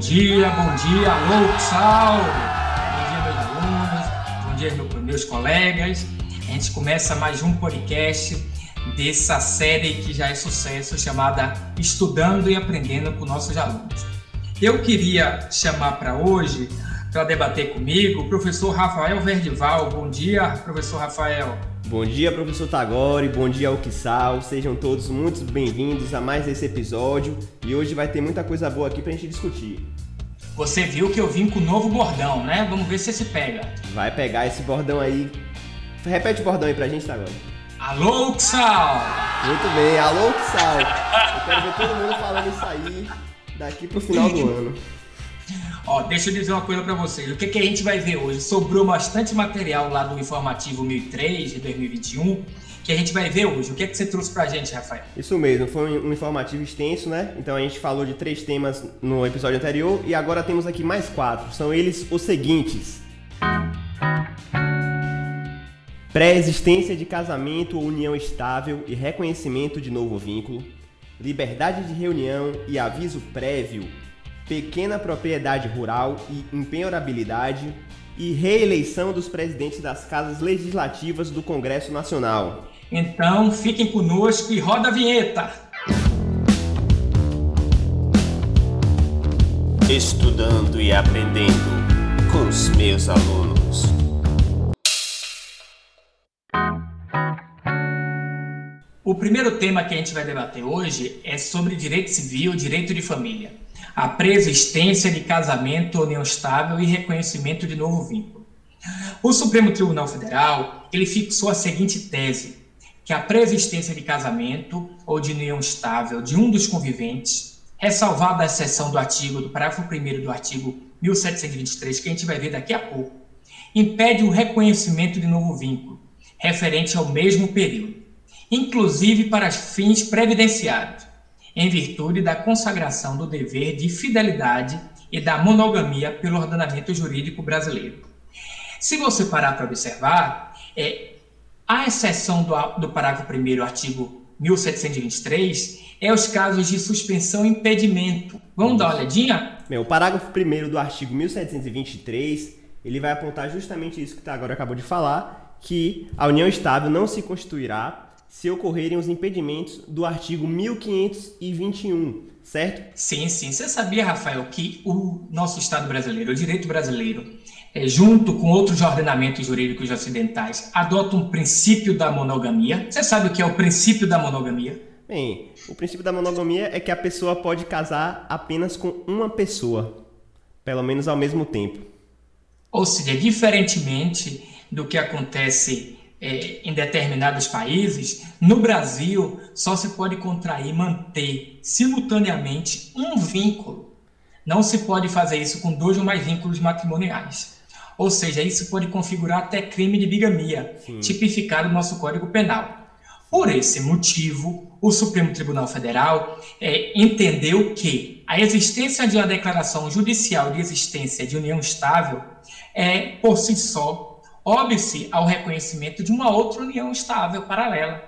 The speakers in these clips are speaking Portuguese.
dia, bom dia, alô pessoal! Bom dia, meus alunos, bom dia, meus colegas. A gente começa mais um podcast dessa série que já é sucesso, chamada Estudando e Aprendendo com Nossos Alunos. Eu queria chamar para hoje, para debater comigo, o professor Rafael Verdival. Bom dia, professor Rafael. Bom dia, professor Tagore, bom dia, Alquissal. Sejam todos muito bem-vindos a mais esse episódio e hoje vai ter muita coisa boa aqui pra gente discutir. Você viu que eu vim com o novo bordão, né? Vamos ver se esse pega. Vai pegar esse bordão aí. Repete o bordão aí pra gente, Tagore. Alô, Uxal! Muito bem, alô, Uxal. Eu quero ver todo mundo falando isso aí daqui pro final do ano. Ó, deixa eu dizer uma coisa para vocês. O que, que a gente vai ver hoje? Sobrou bastante material lá do Informativo 1003 de 2021 que a gente vai ver hoje. O que, é que você trouxe para a gente, Rafael? Isso mesmo, foi um informativo extenso, né? Então a gente falou de três temas no episódio anterior e agora temos aqui mais quatro. São eles os seguintes: pré-existência de casamento ou união estável e reconhecimento de novo vínculo, liberdade de reunião e aviso prévio pequena propriedade rural e empenhorabilidade e reeleição dos presidentes das casas legislativas do Congresso Nacional. Então, fiquem conosco e roda a vinheta. Estudando e aprendendo com os meus alunos. O primeiro tema que a gente vai debater hoje é sobre direito civil, direito de família a preexistência de casamento, união estável e reconhecimento de novo vínculo. O Supremo Tribunal Federal ele fixou a seguinte tese, que a preexistência de casamento ou de união estável de um dos conviventes, ressalvada a exceção do artigo, do parágrafo 1 do artigo 1723, que a gente vai ver daqui a pouco, impede o reconhecimento de novo vínculo, referente ao mesmo período, inclusive para fins previdenciários, em virtude da consagração do dever de fidelidade e da monogamia pelo ordenamento jurídico brasileiro. Se você parar para observar, é, a exceção do, do parágrafo 1 artigo 1723 é os casos de suspensão e impedimento. Vamos dar uma olhadinha? Bem, o parágrafo 1 do artigo 1723 ele vai apontar justamente isso que tá agora acabou de falar, que a união estável não se constituirá se ocorrerem os impedimentos do artigo 1521, certo? Sim, sim. Você sabia, Rafael, que o nosso Estado brasileiro, o direito brasileiro, é, junto com outros ordenamentos jurídicos ocidentais, adota um princípio da monogamia. Você sabe o que é o princípio da monogamia? Bem, o princípio da monogamia é que a pessoa pode casar apenas com uma pessoa, pelo menos ao mesmo tempo. Ou seja, diferentemente do que acontece é, em determinados países, no Brasil só se pode contrair e manter simultaneamente um vínculo. Não se pode fazer isso com dois ou mais vínculos matrimoniais. Ou seja, isso pode configurar até crime de bigamia, Sim. tipificado no nosso Código Penal. Por esse motivo, o Supremo Tribunal Federal é, entendeu que a existência de uma declaração judicial de existência de união estável é, por si só, óbice ao reconhecimento de uma outra união estável paralela,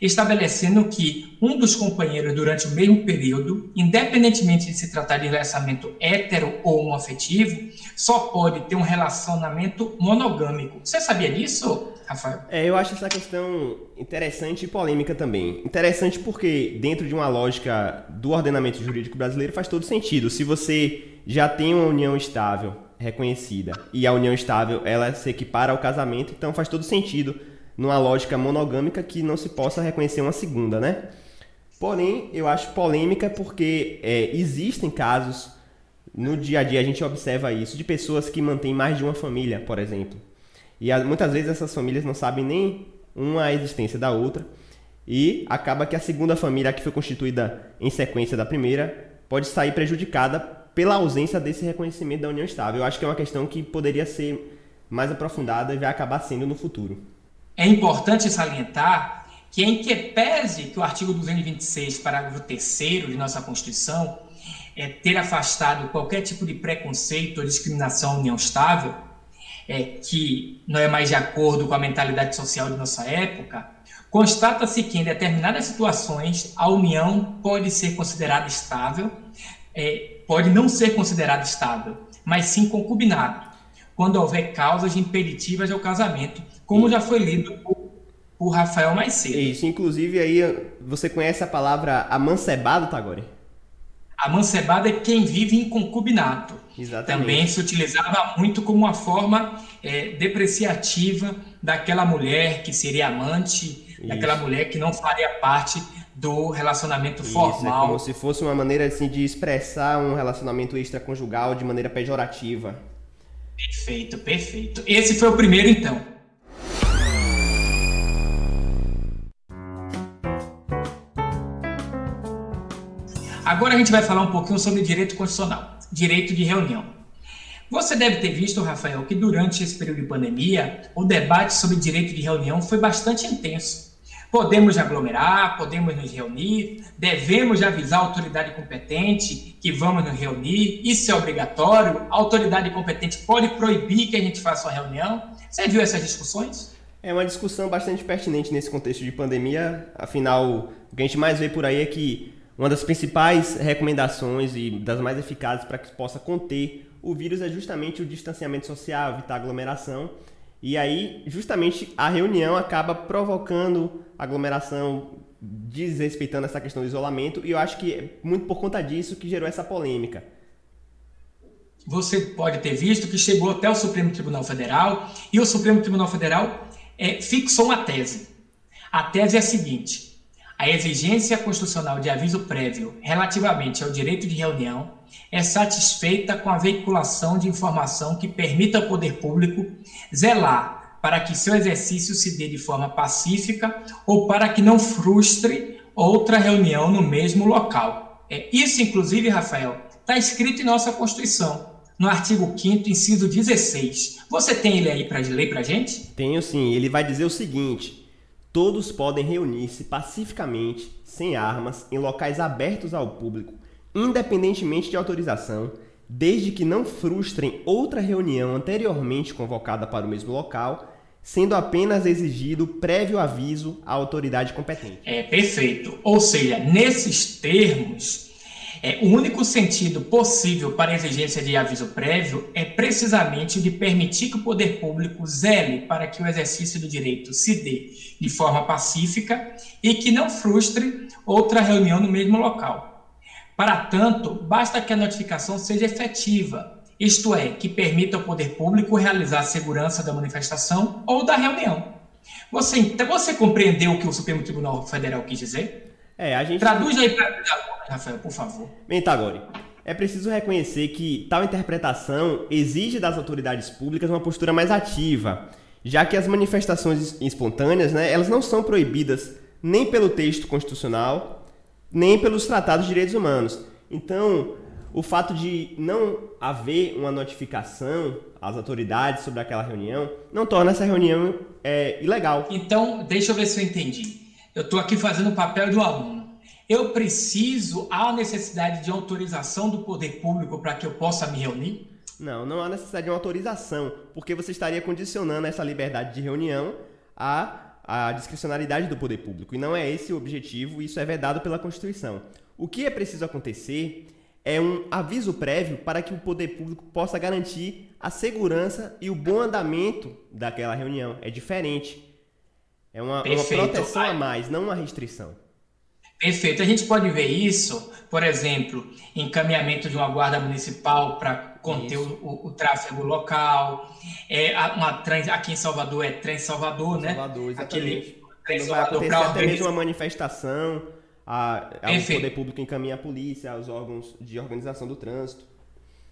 estabelecendo que um dos companheiros durante o mesmo período, independentemente de se tratar de relacionamento hétero ou homoafetivo, só pode ter um relacionamento monogâmico. Você sabia disso, Rafael? É, eu acho essa questão interessante e polêmica também. Interessante porque, dentro de uma lógica do ordenamento jurídico brasileiro, faz todo sentido. Se você já tem uma união estável reconhecida. E a união estável, ela se equipara ao casamento, então faz todo sentido numa lógica monogâmica que não se possa reconhecer uma segunda, né? Porém, eu acho polêmica porque é, existem casos, no dia a dia a gente observa isso, de pessoas que mantêm mais de uma família, por exemplo. E muitas vezes essas famílias não sabem nem uma a existência da outra. E acaba que a segunda família, que foi constituída em sequência da primeira, pode sair prejudicada pela ausência desse reconhecimento da união estável. Eu acho que é uma questão que poderia ser mais aprofundada e vai acabar sendo no futuro. É importante salientar que, em que pese que o artigo 226, parágrafo 3 de nossa Constituição, é ter afastado qualquer tipo de preconceito ou discriminação à união estável, é, que não é mais de acordo com a mentalidade social de nossa época, constata-se que, em determinadas situações, a união pode ser considerada estável, é, pode não ser considerado estável, mas sim concubinato, quando houver causas impeditivas ao casamento, como já foi lido por, por Rafael mais cedo. Isso, inclusive aí você conhece a palavra amancebado, Tagore? Amancebado é quem vive em concubinato. Exatamente. Também se utilizava muito como uma forma é, depreciativa daquela mulher que seria amante, Isso. daquela mulher que não faria parte do relacionamento Isso, formal. É como se fosse uma maneira assim de expressar um relacionamento extraconjugal de maneira pejorativa. Perfeito, perfeito. Esse foi o primeiro então. Agora a gente vai falar um pouquinho sobre direito constitucional, direito de reunião. Você deve ter visto, Rafael, que durante esse período de pandemia, o debate sobre direito de reunião foi bastante intenso. Podemos aglomerar, podemos nos reunir, devemos avisar a autoridade competente que vamos nos reunir, isso é obrigatório, a autoridade competente pode proibir que a gente faça uma reunião. Você viu essas discussões? É uma discussão bastante pertinente nesse contexto de pandemia, afinal, o que a gente mais vê por aí é que uma das principais recomendações e das mais eficazes para que possa conter o vírus é justamente o distanciamento social, evitar aglomeração. E aí, justamente, a reunião acaba provocando aglomeração, desrespeitando essa questão do isolamento, e eu acho que é muito por conta disso que gerou essa polêmica. Você pode ter visto que chegou até o Supremo Tribunal Federal e o Supremo Tribunal Federal é, fixou uma tese. A tese é a seguinte: a exigência constitucional de aviso prévio relativamente ao direito de reunião é satisfeita com a veiculação de informação que permita ao poder público zelar para que seu exercício se dê de forma pacífica ou para que não frustre outra reunião no mesmo local. É isso, inclusive, Rafael, está escrito em nossa Constituição, no artigo 5 inciso 16. Você tem ele aí para ler para gente? Tenho sim. Ele vai dizer o seguinte: todos podem reunir-se pacificamente, sem armas, em locais abertos ao público, independentemente de autorização, desde que não frustrem outra reunião anteriormente convocada para o mesmo local sendo apenas exigido prévio aviso à autoridade competente. É perfeito. Ou seja, nesses termos, é, o único sentido possível para a exigência de aviso prévio é precisamente de permitir que o poder público zele para que o exercício do direito se dê de forma pacífica e que não frustre outra reunião no mesmo local. Para tanto, basta que a notificação seja efetiva isto é, que permita ao poder público realizar a segurança da manifestação ou da reunião. Você, então, você compreendeu o que o Supremo Tribunal Federal quis dizer? É, a gente... Traduz aí para Rafael, por favor. Bem, Tagore, é preciso reconhecer que tal interpretação exige das autoridades públicas uma postura mais ativa, já que as manifestações espontâneas, né, elas não são proibidas nem pelo texto constitucional, nem pelos tratados de direitos humanos. Então, o fato de não haver uma notificação às autoridades sobre aquela reunião não torna essa reunião é, ilegal. Então, deixa eu ver se eu entendi. Eu estou aqui fazendo o papel do aluno. Eu preciso, há necessidade de autorização do poder público para que eu possa me reunir? Não, não há necessidade de uma autorização, porque você estaria condicionando essa liberdade de reunião à, à discricionalidade do poder público. E não é esse o objetivo, isso é vedado pela Constituição. O que é preciso acontecer é um aviso prévio para que o poder público possa garantir a segurança e o bom andamento daquela reunião. É diferente. É uma, uma proteção a mais, não uma restrição. Perfeito. A gente pode ver isso, por exemplo, encaminhamento de uma guarda municipal para conter o, o, o, tráfego local. É uma trans, aqui em Salvador é Trem Salvador, né? Salvador, exatamente. Aquele trem Salvador acontecer até mesmo uma manifestação a, a o poder público encaminha a polícia, aos órgãos de organização do trânsito.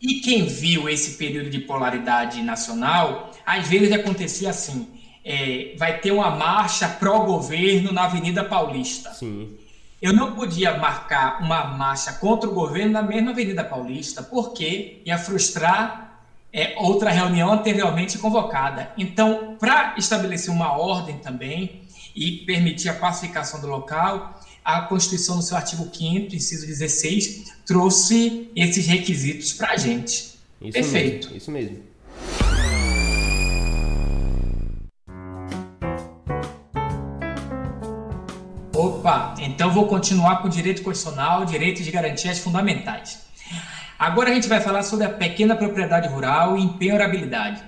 E quem viu esse período de polaridade nacional, às vezes acontecia assim: é, vai ter uma marcha pró-governo na Avenida Paulista. Sim. Eu não podia marcar uma marcha contra o governo na mesma Avenida Paulista, porque ia frustrar é, outra reunião anteriormente convocada. Então, para estabelecer uma ordem também e permitir a pacificação do local, a Constituição, no seu artigo 5 inciso 16, trouxe esses requisitos para a gente. Isso Perfeito. Mesmo, isso mesmo. Opa, então vou continuar com o direito constitucional, direito de garantias fundamentais. Agora a gente vai falar sobre a pequena propriedade rural e empenhorabilidade.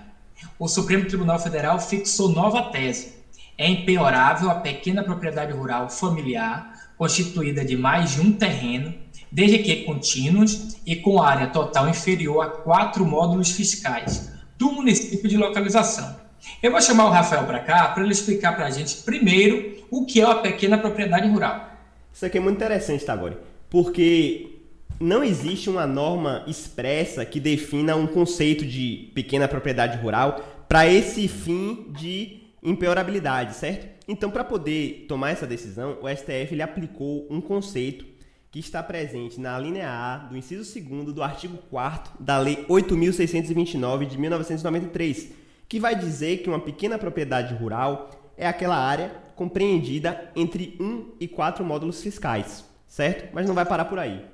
O Supremo Tribunal Federal fixou nova tese. É empenhorável a pequena propriedade rural familiar constituída de mais de um terreno, desde que contínuos e com área total inferior a quatro módulos fiscais do município de localização. Eu vou chamar o Rafael para cá para ele explicar para a gente primeiro o que é uma pequena propriedade rural. Isso aqui é muito interessante, Tagore, porque não existe uma norma expressa que defina um conceito de pequena propriedade rural para esse fim de empeorabilidade, certo? Então, para poder tomar essa decisão, o STF ele aplicou um conceito que está presente na linha A do inciso 2 do artigo 4 da Lei 8.629 de 1993, que vai dizer que uma pequena propriedade rural é aquela área compreendida entre 1 e 4 módulos fiscais, certo? Mas não vai parar por aí.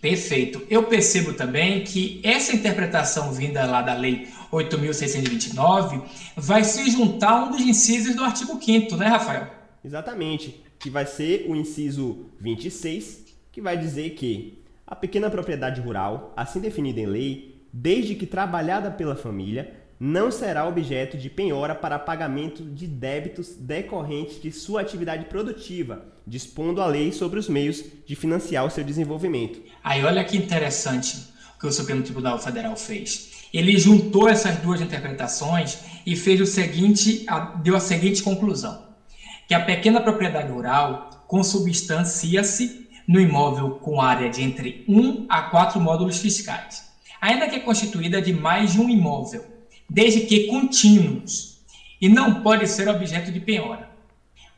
Perfeito. Eu percebo também que essa interpretação vinda lá da Lei 8.629 vai se juntar a um dos incisos do artigo 5 né, Rafael? Exatamente, que vai ser o inciso 26, que vai dizer que a pequena propriedade rural, assim definida em lei, desde que trabalhada pela família, não será objeto de penhora para pagamento de débitos decorrentes de sua atividade produtiva, dispondo a lei sobre os meios de financiar o seu desenvolvimento. Aí olha que interessante o que o Supremo Tribunal Federal fez. Ele juntou essas duas interpretações e fez o seguinte, deu a seguinte conclusão: que a pequena propriedade rural consubstancia-se no imóvel com área de entre 1 a 4 módulos fiscais, ainda que é constituída de mais de um imóvel desde que contínuos, e não pode ser objeto de penhora.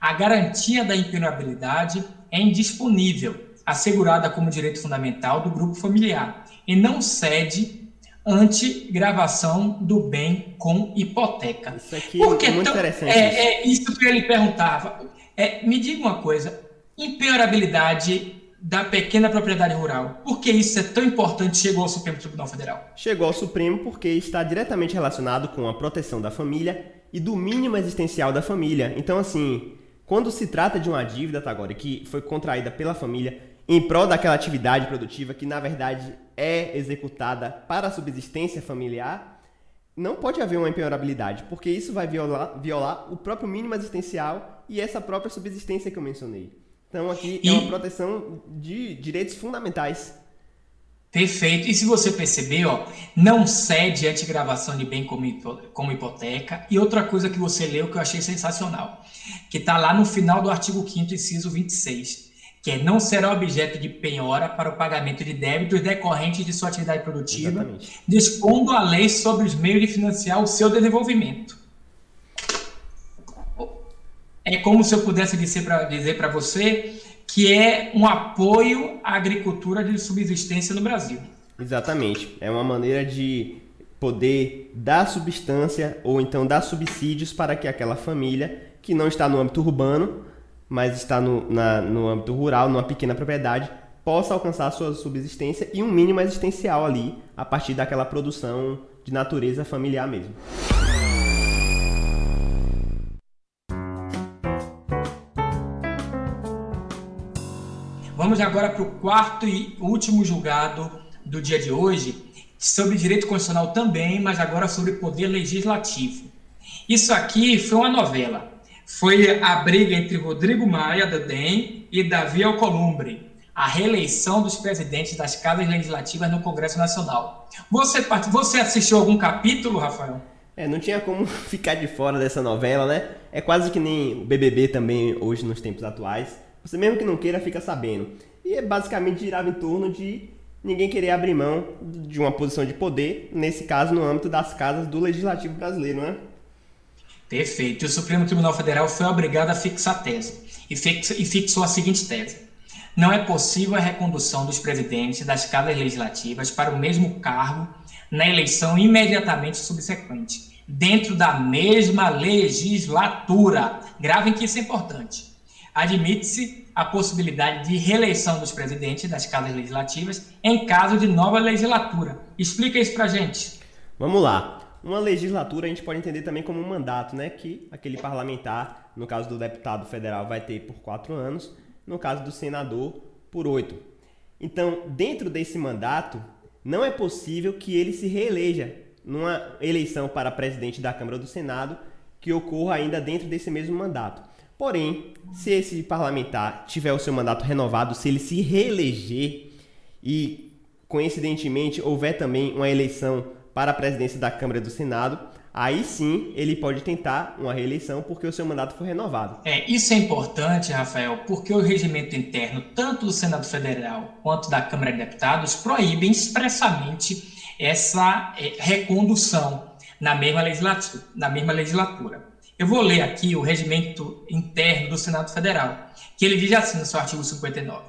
A garantia da impenhorabilidade é indisponível, assegurada como direito fundamental do grupo familiar, e não cede ante gravação do bem com hipoteca. Isso aqui Porque é muito interessante. É, é isso que ele perguntava. É, me diga uma coisa: impenhorabilidade da pequena propriedade rural. Por que isso é tão importante chegou ao Supremo Tribunal Federal? Chegou ao Supremo porque está diretamente relacionado com a proteção da família e do mínimo existencial da família. Então, assim, quando se trata de uma dívida, Tagore, que foi contraída pela família em prol daquela atividade produtiva que, na verdade, é executada para a subsistência familiar, não pode haver uma empenhorabilidade, porque isso vai violar, violar o próprio mínimo existencial e essa própria subsistência que eu mencionei. Então aqui e... é uma proteção de direitos fundamentais. Perfeito. E se você perceber, ó, não cede antigravação de bem como, como hipoteca. E outra coisa que você leu que eu achei sensacional, que está lá no final do artigo 5 inciso 26, que é não será objeto de penhora para o pagamento de débitos decorrentes de sua atividade produtiva, Exatamente. dispondo a lei sobre os meios de financiar o seu desenvolvimento. É como se eu pudesse dizer para você que é um apoio à agricultura de subsistência no Brasil. Exatamente. É uma maneira de poder dar substância ou então dar subsídios para que aquela família que não está no âmbito urbano, mas está no, na, no âmbito rural, numa pequena propriedade, possa alcançar a sua subsistência e um mínimo existencial ali a partir daquela produção de natureza familiar mesmo. Vamos agora para o quarto e último julgado do dia de hoje, sobre direito constitucional também, mas agora sobre poder legislativo. Isso aqui foi uma novela. Foi a briga entre Rodrigo Maia, do DEM, e Davi Alcolumbre, a reeleição dos presidentes das casas legislativas no Congresso Nacional. Você, você assistiu algum capítulo, Rafael? É, não tinha como ficar de fora dessa novela, né? É quase que nem o BBB também hoje nos tempos atuais. Você mesmo que não queira, fica sabendo. E é basicamente girava em torno de ninguém querer abrir mão de uma posição de poder, nesse caso no âmbito das casas do legislativo brasileiro, né? Perfeito. E o Supremo Tribunal Federal foi obrigado a fixar tese e fixou a seguinte tese: não é possível a recondução dos presidentes das casas legislativas para o mesmo cargo na eleição imediatamente subsequente, dentro da mesma legislatura. Gravem que isso é importante admite-se a possibilidade de reeleição dos presidentes das casas legislativas em caso de nova legislatura. Explica isso para gente. Vamos lá. Uma legislatura a gente pode entender também como um mandato, né? Que aquele parlamentar, no caso do deputado federal, vai ter por quatro anos, no caso do senador, por oito. Então, dentro desse mandato, não é possível que ele se reeleja numa eleição para presidente da Câmara do Senado que ocorra ainda dentro desse mesmo mandato. Porém, se esse parlamentar tiver o seu mandato renovado, se ele se reeleger e, coincidentemente, houver também uma eleição para a presidência da Câmara e do Senado, aí sim ele pode tentar uma reeleição porque o seu mandato foi renovado. É, isso é importante, Rafael, porque o regimento interno, tanto do Senado Federal quanto da Câmara de Deputados, proíbem expressamente essa é, recondução na mesma, na mesma legislatura. Eu vou ler aqui o regimento interno do Senado Federal, que ele diz assim no seu artigo 59.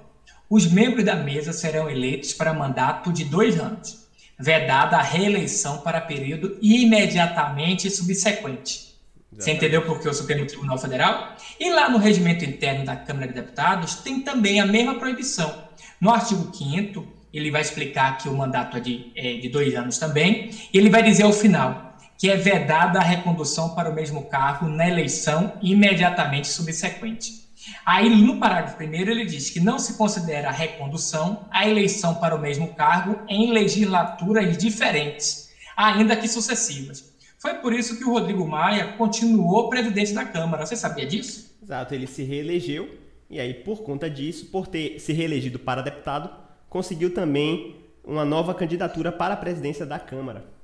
Os membros da mesa serão eleitos para mandato de dois anos, vedada a reeleição para período imediatamente subsequente. Exatamente. Você entendeu por que o Supremo Tribunal Federal? E lá no regimento interno da Câmara de Deputados tem também a mesma proibição. No artigo 5 ele vai explicar que o mandato é de, é de dois anos também, e ele vai dizer ao final que é vedada a recondução para o mesmo cargo na eleição imediatamente subsequente. Aí, no parágrafo primeiro, ele diz que não se considera a recondução a eleição para o mesmo cargo em legislaturas diferentes, ainda que sucessivas. Foi por isso que o Rodrigo Maia continuou presidente da Câmara. Você sabia disso? Exato, ele se reelegeu e aí, por conta disso, por ter se reelegido para deputado, conseguiu também uma nova candidatura para a presidência da Câmara.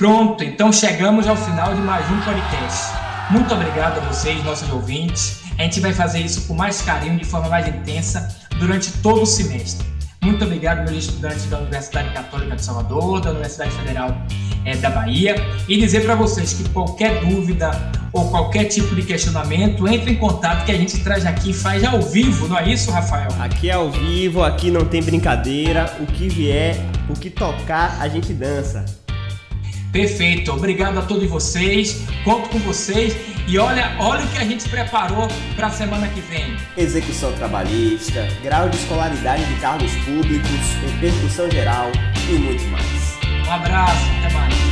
Pronto, então chegamos ao final de mais um podcast. Muito obrigado a vocês, nossos ouvintes. A gente vai fazer isso com mais carinho, de forma mais intensa, durante todo o semestre. Muito obrigado, meus estudantes da Universidade Católica de Salvador, da Universidade Federal é, da Bahia, e dizer para vocês que qualquer dúvida ou qualquer tipo de questionamento, entre em contato que a gente traz aqui e faz ao vivo, não é isso, Rafael? Aqui é ao vivo, aqui não tem brincadeira, o que vier, o que tocar, a gente dança. Perfeito, obrigado a todos vocês, conto com vocês e olha, olha o que a gente preparou para a semana que vem. Execução trabalhista, grau de escolaridade de cargos públicos, repercussão geral e muito mais. Um abraço, até mais.